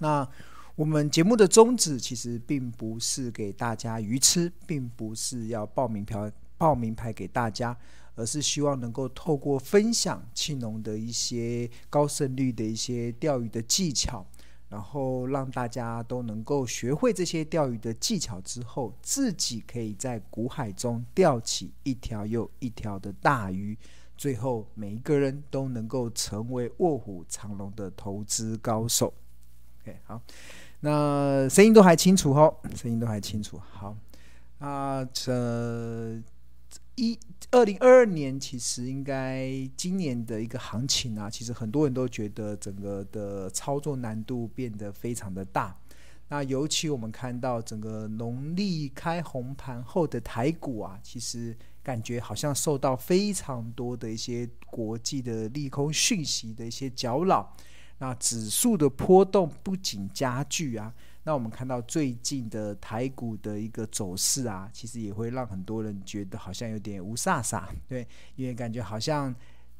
那我们节目的宗旨其实并不是给大家鱼吃，并不是要报名票、报名牌给大家，而是希望能够透过分享庆农的一些高胜率的一些钓鱼的技巧，然后让大家都能够学会这些钓鱼的技巧之后，自己可以在股海中钓起一条又一条的大鱼，最后每一个人都能够成为卧虎藏龙的投资高手。好。那声音都还清楚哦，声音都还清楚。好，啊，这一二零二二年其实应该今年的一个行情啊，其实很多人都觉得整个的操作难度变得非常的大。那尤其我们看到整个农历开红盘后的台股啊，其实感觉好像受到非常多的一些国际的利空讯息的一些搅扰。那指数的波动不仅加剧啊，那我们看到最近的台股的一个走势啊，其实也会让很多人觉得好像有点无煞煞，对，因为感觉好像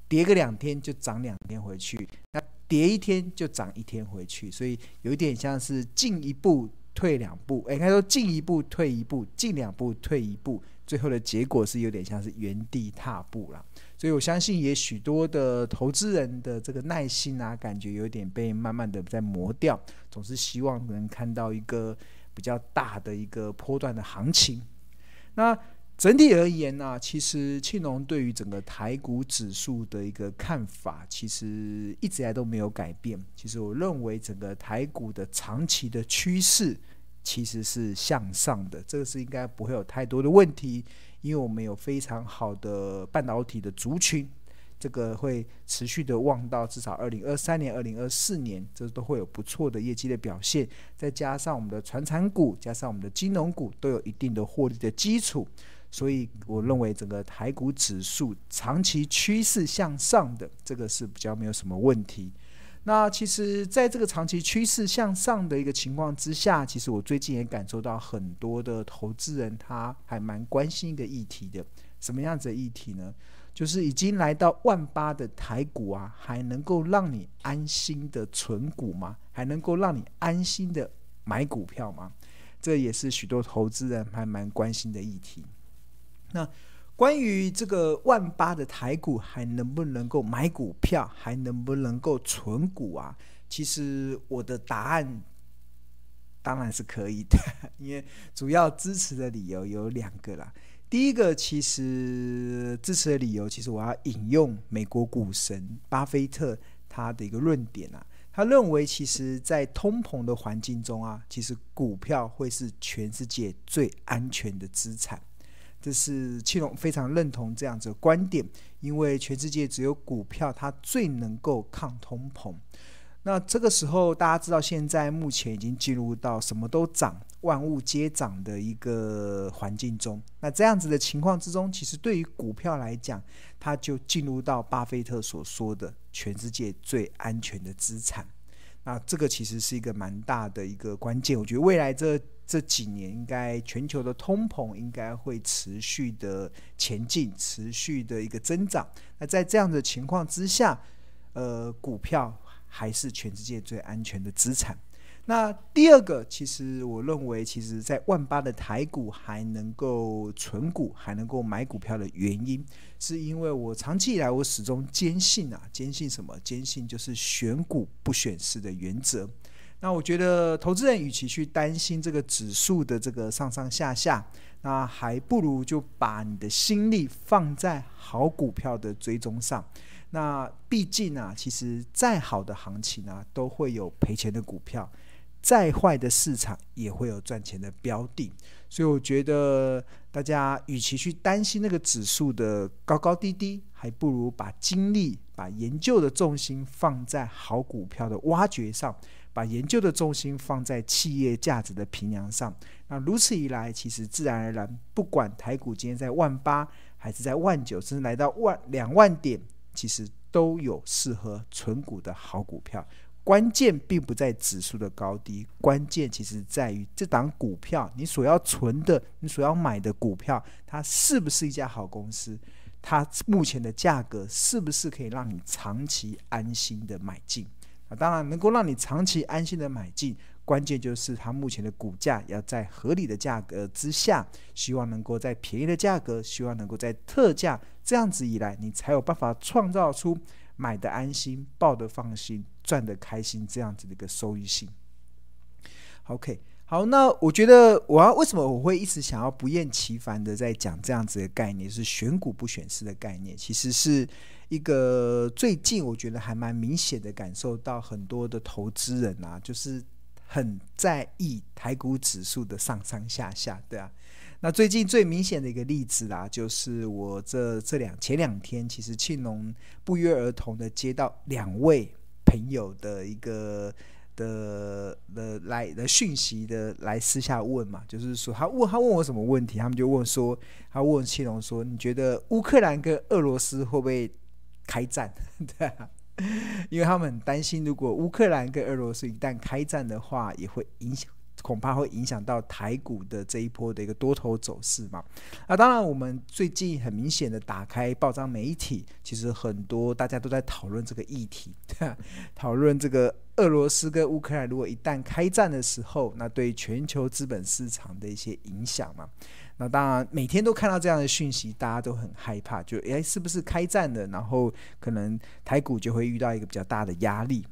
跌个两天就涨两天回去，那跌一天就涨一天回去，所以有点像是进一步退两步，诶，应该说进一步退一步，进两步退一步，最后的结果是有点像是原地踏步了。所以我相信，也许多的投资人的这个耐心啊，感觉有点被慢慢的在磨掉。总是希望能看到一个比较大的一个波段的行情。那整体而言呢、其实庆隆对于整个台股指数的一个看法，其实一直来都没有改变。其实我认为，整个台股的长期的趋势其实是向上的，这个是应该不会有太多的问题。因为我们有非常好的半导体的族群，这个会持续的旺到至少二零二三年、二零二四年，这都会有不错的业绩的表现。再加上我们的传产股，加上我们的金融股，都有一定的获利的基础，所以我认为整个台股指数长期趋势向上的，这个是比较没有什么问题。那其实，在这个长期趋势向上的一个情况之下，其实我最近也感受到很多的投资人他还蛮关心一个议题的。什么样子的议题呢？就是已经来到万八的台股啊，还能够让你安心的存股吗？还能够让你安心的买股票吗？这也是许多投资人还蛮关心的议题。那。关于这个万八的台股还能不能够买股票，还能不能够存股啊？其实我的答案当然是可以的，因为主要支持的理由有两个啦。第一个，其实支持的理由，其实我要引用美国股神巴菲特他的一个论点啊，他认为，其实，在通膨的环境中啊，其实股票会是全世界最安全的资产。这是庆农非常认同这样子的观点，因为全世界只有股票它最能够抗通膨。那这个时候，大家知道现在目前已经进入到什么都涨、万物皆涨的一个环境中。那这样子的情况之中，其实对于股票来讲，它就进入到巴菲特所说的全世界最安全的资产。那这个其实是一个蛮大的一个关键。我觉得未来这。这几年应该全球的通膨应该会持续的前进，持续的一个增长。那在这样的情况之下，呃，股票还是全世界最安全的资产。那第二个，其实我认为，其实在万八的台股还能够存股，还能够买股票的原因，是因为我长期以来我始终坚信啊，坚信什么？坚信就是选股不选市的原则。那我觉得，投资人与其去担心这个指数的这个上上下下，那还不如就把你的心力放在好股票的追踪上。那毕竟啊，其实再好的行情啊，都会有赔钱的股票；再坏的市场也会有赚钱的标的。所以我觉得，大家与其去担心那个指数的高高低低，还不如把精力、把研究的重心放在好股票的挖掘上。把研究的重心放在企业价值的评量上，那如此一来，其实自然而然，不管台股今天在万八，还是在万九，甚至来到万两万点，其实都有适合存股的好股票。关键并不在指数的高低，关键其实在于这档股票，你所要存的，你所要买的股票，它是不是一家好公司？它目前的价格是不是可以让你长期安心的买进？啊，当然能够让你长期安心的买进，关键就是它目前的股价要在合理的价格之下，希望能够在便宜的价格，希望能够在特价，这样子以来，你才有办法创造出买的安心、抱的放心、赚的开心这样子的一个收益性。OK。好，那我觉得我要为什么我会一直想要不厌其烦的在讲这样子的概念，是选股不选市的概念，其实是一个最近我觉得还蛮明显的感受到很多的投资人啊，就是很在意台股指数的上上下下，对啊。那最近最明显的一个例子啦，就是我这这两前两天，其实庆农不约而同的接到两位朋友的一个。的的来的讯息的来私下问嘛，就是说他问他问我什么问题，他们就问说，他问谢龙说，你觉得乌克兰跟俄罗斯会不会开战？对啊，因为他们很担心，如果乌克兰跟俄罗斯一旦开战的话，也会影响。恐怕会影响到台股的这一波的一个多头走势嘛。那当然，我们最近很明显的打开报章媒体，其实很多大家都在讨论这个议题，讨论这个俄罗斯跟乌克兰如果一旦开战的时候，那对全球资本市场的一些影响嘛。那当然，每天都看到这样的讯息，大家都很害怕，就诶，是不是开战了？然后可能台股就会遇到一个比较大的压力。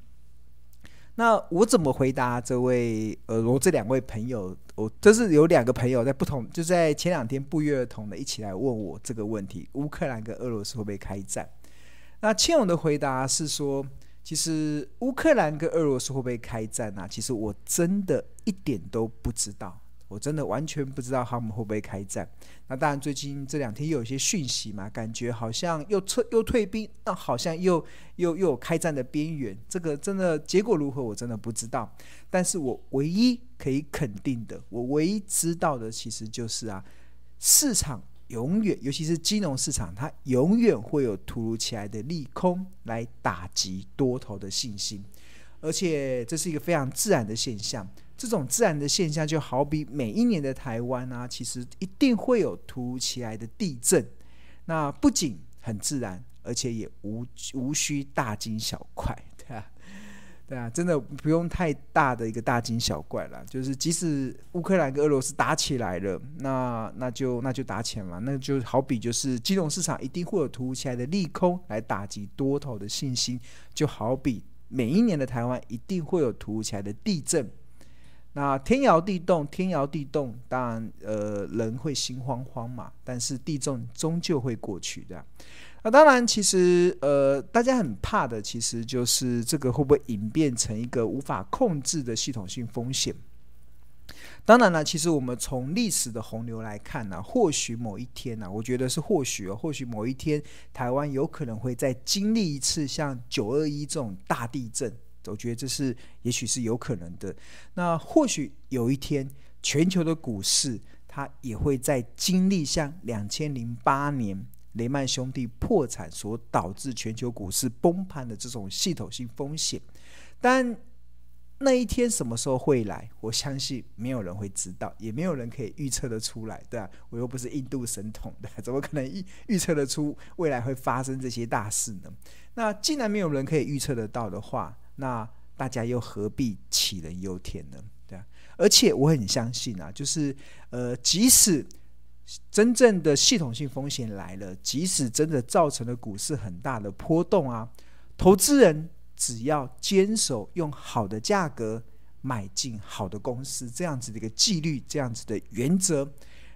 那我怎么回答这位呃，我这两位朋友，我这是有两个朋友在不同，就在前两天不约而同的一起来问我这个问题：乌克兰跟俄罗斯会不会开战？那庆勇的回答是说，其实乌克兰跟俄罗斯会不会开战呢？其实我真的一点都不知道。我真的完全不知道他们会不会开战。那当然，最近这两天又有一些讯息嘛，感觉好像又撤又退兵，那好像又又又有开战的边缘。这个真的结果如何，我真的不知道。但是我唯一可以肯定的，我唯一知道的，其实就是啊，市场永远，尤其是金融市场，它永远会有突如其来的利空来打击多头的信心，而且这是一个非常自然的现象。这种自然的现象，就好比每一年的台湾啊，其实一定会有突如其来的地震。那不仅很自然，而且也无无需大惊小怪，对啊，对啊，真的不用太大的一个大惊小怪了。就是即使乌克兰跟俄罗斯打起来了，那那就那就打起来嘛，那就好比就是金融市场一定会有突如其来的利空来打击多头的信心，就好比每一年的台湾一定会有突如其来的地震。那天摇地动，天摇地动，当然，呃，人会心慌慌嘛。但是地震终究会过去的。那当然，其实，呃，大家很怕的，其实就是这个会不会演变成一个无法控制的系统性风险？当然了，其实我们从历史的洪流来看呢、或许某一天呢、我觉得是或许，或许某一天，台湾有可能会再经历一次像九二一这种大地震。我觉得这是也许是有可能的。那或许有一天，全球的股市它也会在经历像两千零八年雷曼兄弟破产所导致全球股市崩盘的这种系统性风险。但那一天什么时候会来？我相信没有人会知道，也没有人可以预测得出来，对啊，我又不是印度神童的，怎么可能预预测得出未来会发生这些大事呢？那既然没有人可以预测得到的话，那大家又何必杞人忧天呢？对啊，而且我很相信啊，就是呃，即使真正的系统性风险来了，即使真的造成了股市很大的波动啊，投资人只要坚守用好的价格买进好的公司，这样子的一个纪律，这样子的原则，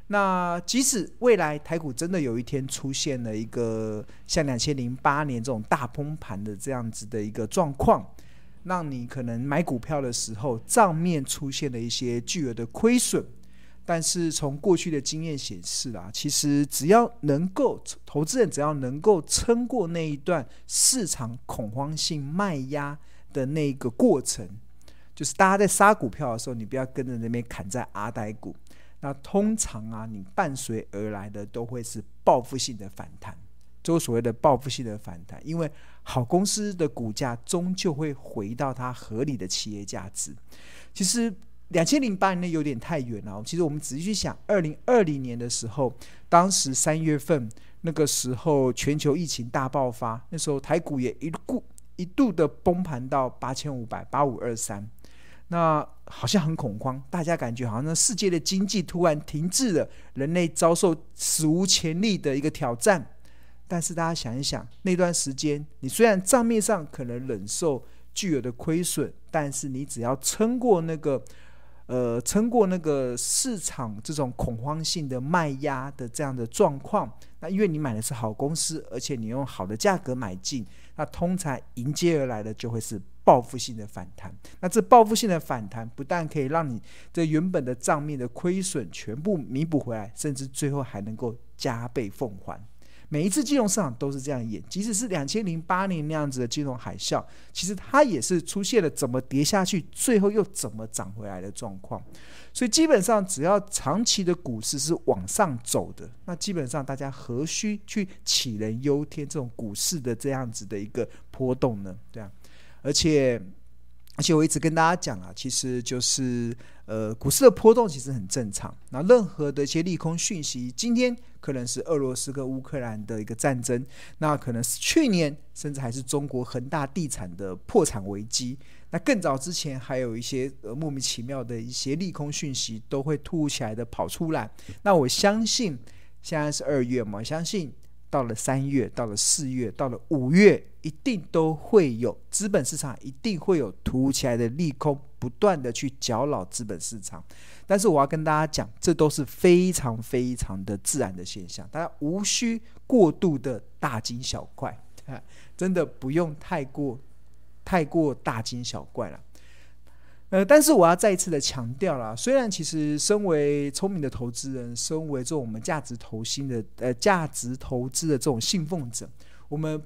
那即使未来台股真的有一天出现了一个像两千零八年这种大崩盘的这样子的一个状况。让你可能买股票的时候账面出现了一些巨额的亏损，但是从过去的经验显示啊，其实只要能够投资人只要能够撑过那一段市场恐慌性卖压的那个过程，就是大家在杀股票的时候，你不要跟着那边砍在阿呆股，那通常啊，你伴随而来的都会是报复性的反弹。就所谓的报复性的反弹，因为好公司的股价终究会回到它合理的企业价值。其实两千零八年那有点太远了。其实我们仔细去想，二零二零年的时候，当时三月份那个时候全球疫情大爆发，那时候台股也一度一度的崩盘到八千五百八五二三，那好像很恐慌，大家感觉好像那世界的经济突然停滞了，人类遭受史无前例的一个挑战。但是大家想一想，那段时间你虽然账面上可能忍受巨额的亏损，但是你只要撑过那个。呃，撑过那个市场这种恐慌性的卖压的这样的状况，那因为你买的是好公司，而且你用好的价格买进，那通常迎接而来的就会是报复性的反弹。那这报复性的反弹不但可以让你这原本的账面的亏损全部弥补回来，甚至最后还能够加倍奉还。每一次金融市场都是这样演，即使是两千零八年那样子的金融海啸，其实它也是出现了怎么跌下去，最后又怎么涨回来的状况。所以基本上，只要长期的股市是往上走的，那基本上大家何须去杞人忧天这种股市的这样子的一个波动呢？对啊，而且。而且我一直跟大家讲啊，其实就是呃，股市的波动其实很正常。那任何的一些利空讯息，今天可能是俄罗斯跟乌克兰的一个战争，那可能是去年甚至还是中国恒大地产的破产危机。那更早之前还有一些呃莫名其妙的一些利空讯息都会突如其来的跑出来。那我相信现在是二月嘛，相信。到了三月，到了四月，到了五月，一定都会有资本市场，一定会有突如其来的利空，不断的去搅扰资本市场。但是我要跟大家讲，这都是非常非常的自然的现象，大家无需过度的大惊小怪，真的不用太过太过大惊小怪了。呃，但是我要再一次的强调啦，虽然其实身为聪明的投资人，身为做我们价值投新的呃价值投资的这种信奉者，我们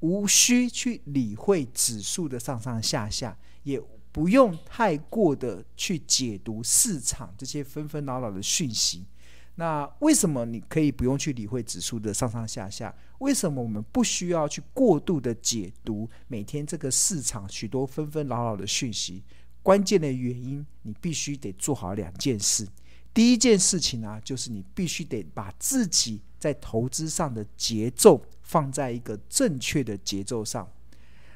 无需去理会指数的上上下下，也不用太过的去解读市场这些纷纷扰扰的讯息。那为什么你可以不用去理会指数的上上下下？为什么我们不需要去过度的解读每天这个市场许多纷纷扰扰的讯息？关键的原因，你必须得做好两件事。第一件事情呢、就是你必须得把自己在投资上的节奏放在一个正确的节奏上。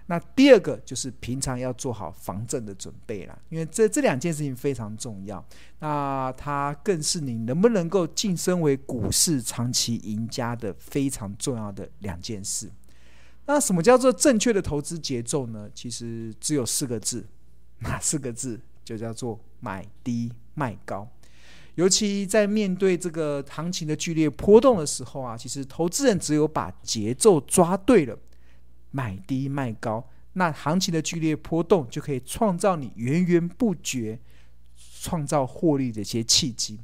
那第二个就是平常要做好防震的准备了，因为这这两件事情非常重要。那它更是你能不能够晋升为股市长期赢家的非常重要的两件事。那什么叫做正确的投资节奏呢？其实只有四个字。那四个字就叫做买低卖高，尤其在面对这个行情的剧烈波动的时候啊，其实投资人只有把节奏抓对了，买低卖高，那行情的剧烈波动就可以创造你源源不绝创造获利的一些契机。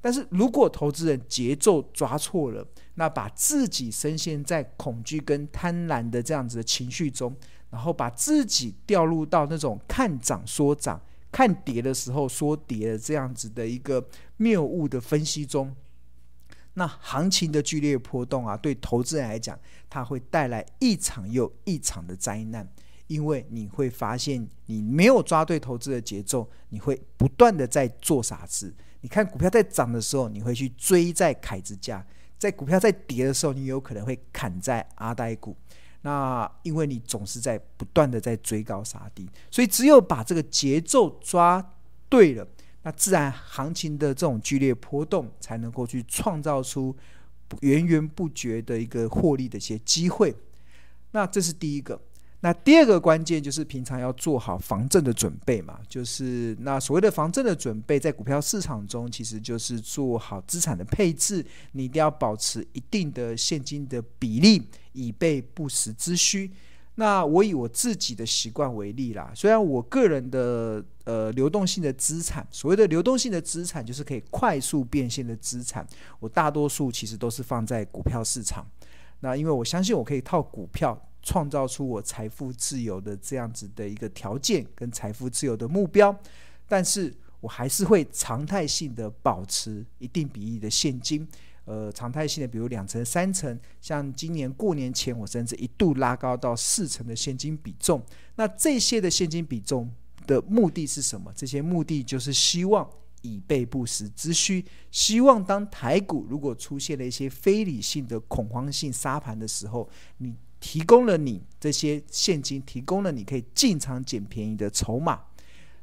但是如果投资人节奏抓错了，那把自己深陷在恐惧跟贪婪的这样子的情绪中。然后把自己掉入到那种看涨说涨、看跌的时候说跌的这样子的一个谬误的分析中，那行情的剧烈波动啊，对投资人来讲，它会带来一场又一场的灾难，因为你会发现你没有抓对投资的节奏，你会不断的在做傻事。你看股票在涨的时候，你会去追在凯子价；在股票在跌的时候，你有可能会砍在阿呆股。那因为你总是在不断的在追高杀低，所以只有把这个节奏抓对了，那自然行情的这种剧烈波动才能够去创造出源源不绝的一个获利的一些机会。那这是第一个。那第二个关键就是平常要做好防震的准备嘛，就是那所谓的防震的准备，在股票市场中其实就是做好资产的配置，你一定要保持一定的现金的比例，以备不时之需。那我以我自己的习惯为例啦，虽然我个人的呃流动性的资产，所谓的流动性的资产就是可以快速变现的资产，我大多数其实都是放在股票市场。那因为我相信我可以套股票。创造出我财富自由的这样子的一个条件跟财富自由的目标，但是我还是会常态性的保持一定比例的现金，呃，常态性的比如两成、三成，像今年过年前，我甚至一度拉高到四成的现金比重。那这些的现金比重的目的是什么？这些目的就是希望。以备不时之需，希望当台股如果出现了一些非理性的恐慌性杀盘的时候，你提供了你这些现金，提供了你可以进场捡便宜的筹码。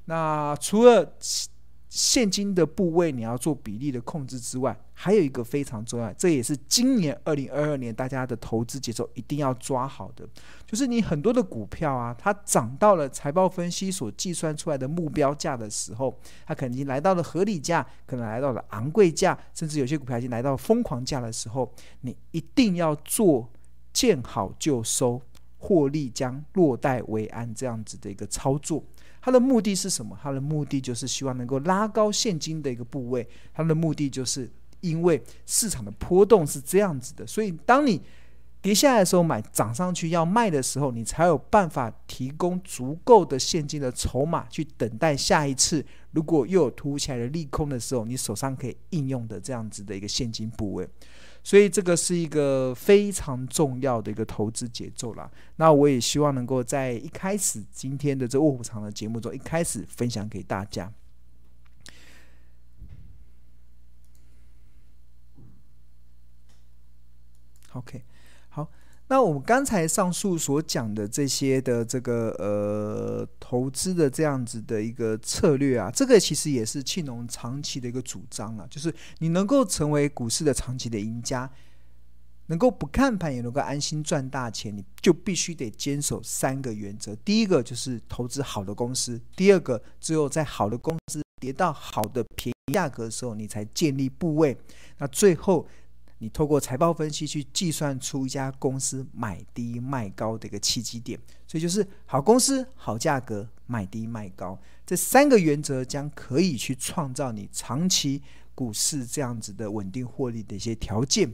那除了现金的部位你要做比例的控制之外，还有一个非常重要，这也是今年二零二二年大家的投资节奏一定要抓好的，就是你很多的股票啊，它涨到了财报分析所计算出来的目标价的时候，它肯定来到了合理价，可能来到了昂贵价，甚至有些股票已经来到疯狂价的时候，你一定要做见好就收，获利将落袋为安这样子的一个操作。它的目的是什么？它的目的就是希望能够拉高现金的一个部位。它的目的就是因为市场的波动是这样子的，所以当你跌下来的时候买，涨上去要卖的时候，你才有办法提供足够的现金的筹码去等待下一次，如果又有突如其来的利空的时候，你手上可以应用的这样子的一个现金部位。所以这个是一个非常重要的一个投资节奏啦。那我也希望能够在一开始今天的这卧虎藏龙节目中，一开始分享给大家。OK，那我们刚才上述所讲的这些的这个呃投资的这样子的一个策略啊，这个其实也是庆农长期的一个主张啊，就是你能够成为股市的长期的赢家，能够不看盘也能够安心赚大钱，你就必须得坚守三个原则。第一个就是投资好的公司，第二个只有在好的公司跌到好的便宜价格的时候，你才建立部位。那最后。你透过财报分析去计算出一家公司买低卖高的一个契机点，所以就是好公司好价格买低卖高这三个原则将可以去创造你长期股市这样子的稳定获利的一些条件。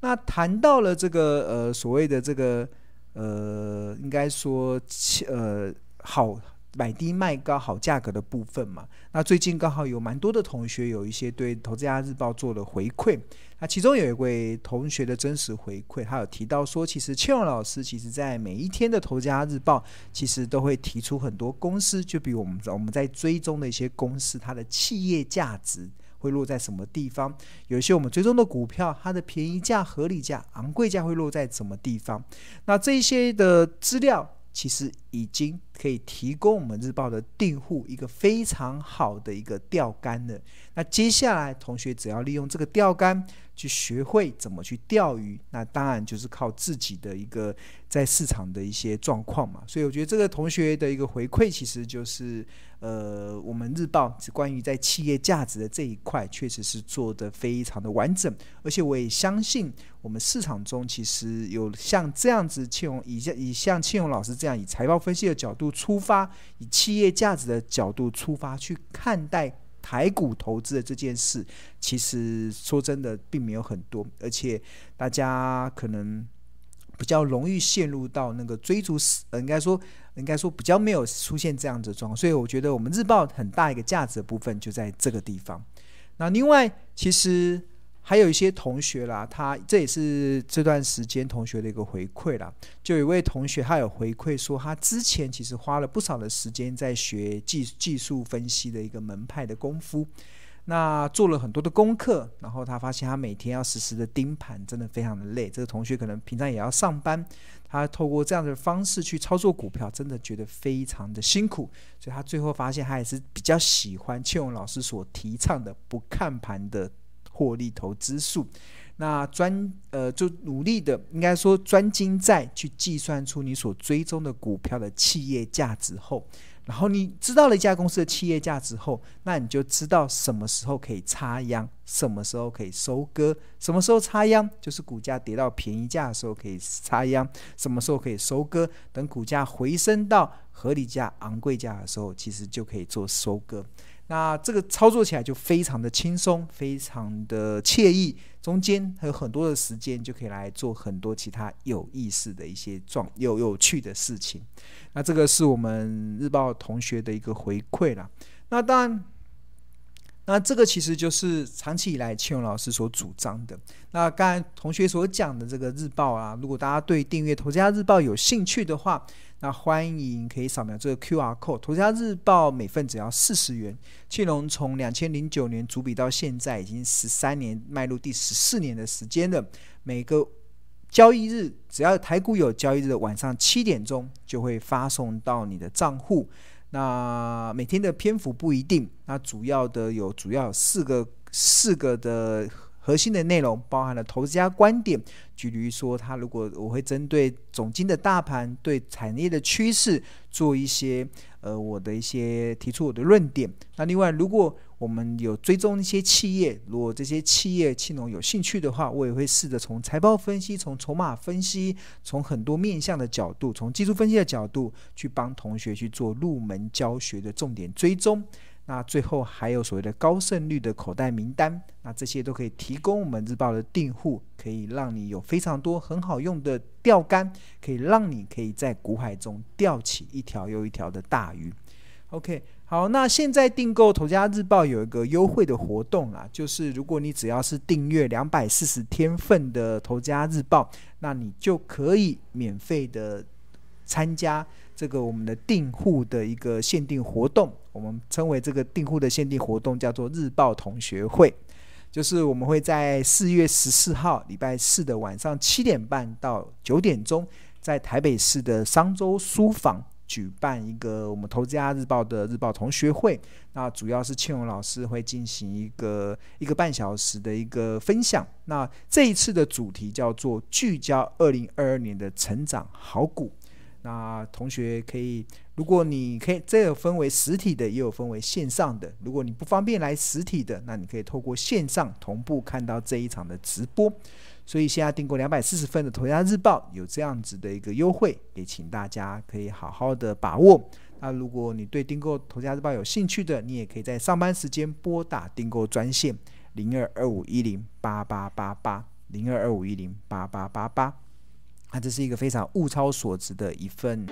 那谈到了这个呃所谓的这个呃应该说呃好。买低卖高好价格的部分嘛，那最近刚好有蛮多的同学有一些对《投资家日报》做了回馈，那其中有一位同学的真实回馈，他有提到说，其实庆荣老师其实在每一天的《投资家日报》，其实都会提出很多公司，就比如我们我们在追踪的一些公司，它的企业价值会落在什么地方，有一些我们追踪的股票，它的便宜价、合理价、昂贵价会落在什么地方，那这些的资料。其实已经可以提供我们日报的订户一个非常好的一个钓竿了。那接下来同学只要利用这个钓竿去学会怎么去钓鱼，那当然就是靠自己的一个在市场的一些状况嘛。所以我觉得这个同学的一个回馈，其实就是。呃，我们日报是关于在企业价值的这一块，确实是做得非常的完整，而且我也相信，我们市场中其实有像这样子庆荣以像以像庆荣老师这样以财报分析的角度出发，以企业价值的角度出发去看待台股投资的这件事，其实说真的并没有很多，而且大家可能。比较容易陷入到那个追逐，呃，应该说，应该说比较没有出现这样子的状况，所以我觉得我们日报很大一个价值的部分就在这个地方。那另外，其实还有一些同学啦，他这也是这段时间同学的一个回馈啦。就有一位同学，他有回馈说，他之前其实花了不少的时间在学技技术分析的一个门派的功夫。那做了很多的功课，然后他发现他每天要实时的盯盘，真的非常的累。这个同学可能平常也要上班，他透过这样的方式去操作股票，真的觉得非常的辛苦。所以他最后发现，他也是比较喜欢庆荣老师所提倡的不看盘的获利投资术。那专呃，就努力的，应该说专精在去计算出你所追踪的股票的企业价值后。然后你知道了一家公司的企业价值后，那你就知道什么时候可以插秧，什么时候可以收割。什么时候插秧，就是股价跌到便宜价的时候可以插秧；什么时候可以收割，等股价回升到合理价、昂贵价的时候，其实就可以做收割。那这个操作起来就非常的轻松，非常的惬意，中间还有很多的时间就可以来做很多其他有意思的一些状有有趣的事情。那这个是我们日报同学的一个回馈了。那当然，那这个其实就是长期以来庆荣老师所主张的。那刚才同学所讲的这个日报啊，如果大家对订阅《投资家日报》有兴趣的话，那欢迎可以扫描这个 QR code，《投资家日报》每份只要四十元。庆荣从两千零九年主笔到现在，已经十三年，迈入第十四年的时间了。每个交易日，只要台股有交易日的晚上七点钟就会发送到你的账户。那每天的篇幅不一定，那主要的有主要四个四个的。核心的内容包含了投资家观点，举例说，他如果我会针对总经的大盘、对产业的趋势做一些呃我的一些提出我的论点。那另外，如果我们有追踪一些企业，如果这些企业企农有兴趣的话，我也会试着从财报分析、从筹码分析、从很多面向的角度、从技术分析的角度去帮同学去做入门教学的重点追踪。那最后还有所谓的高胜率的口袋名单，那这些都可以提供我们日报的订户，可以让你有非常多很好用的钓竿，可以让你可以在股海中钓起一条又一条的大鱼。OK，好，那现在订购《投家日报》有一个优惠的活动啦，就是如果你只要是订阅两百四十天份的《投家日报》，那你就可以免费的参加。这个我们的订户的一个限定活动，我们称为这个订户的限定活动叫做日报同学会，就是我们会在四月十四号礼拜四的晚上七点半到九点钟，在台北市的商周书房举办一个我们投资家日报的日报同学会。那主要是庆荣老师会进行一个一个半小时的一个分享。那这一次的主题叫做聚焦二零二二年的成长好股。那同学可以，如果你可以，这有分为实体的，也有分为线上的。如果你不方便来实体的，那你可以透过线上同步看到这一场的直播。所以现在订购两百四十份的《投家日报》有这样子的一个优惠，也请大家可以好好的把握。那如果你对订购《投家日报》有兴趣的，你也可以在上班时间拨打订购专线零二二五一零八八八八零二二五一零八八八八。那这是一个非常物超所值的一份。